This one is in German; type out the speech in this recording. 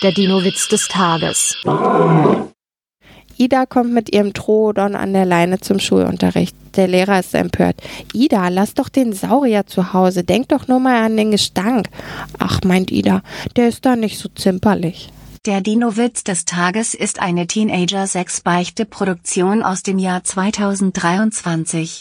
Der Dino-Witz des Tages. Ida kommt mit ihrem Troodon an der Leine zum Schulunterricht. Der Lehrer ist empört. Ida, lass doch den Saurier zu Hause. Denk doch nur mal an den Gestank. Ach, meint Ida, der ist da nicht so zimperlich. Der Dino-Witz des Tages ist eine Teenager-6-Beichte-Produktion aus dem Jahr 2023.